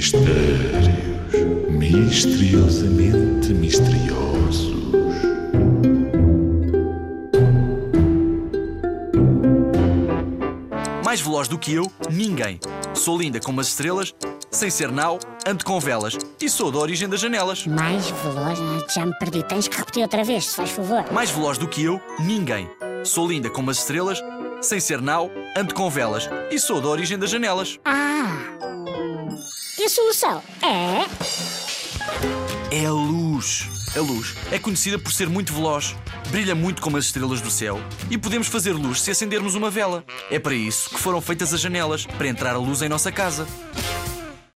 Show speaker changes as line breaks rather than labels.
Mistérios misteriosamente misteriosos.
Mais veloz do que eu, ninguém. Sou linda como as estrelas, sem ser nau, ando com velas e sou da origem das janelas.
Mais veloz? Ah, Já me perdi. Tens que repetir outra vez, se faz favor.
Mais veloz do que eu, ninguém. Sou linda como as estrelas, sem ser nau, ando com velas e sou da origem das janelas.
Ah! Solução é.
É a luz. A luz é conhecida por ser muito veloz, brilha muito como as estrelas do céu e podemos fazer luz se acendermos uma vela. É para isso que foram feitas as janelas, para entrar a luz em nossa casa.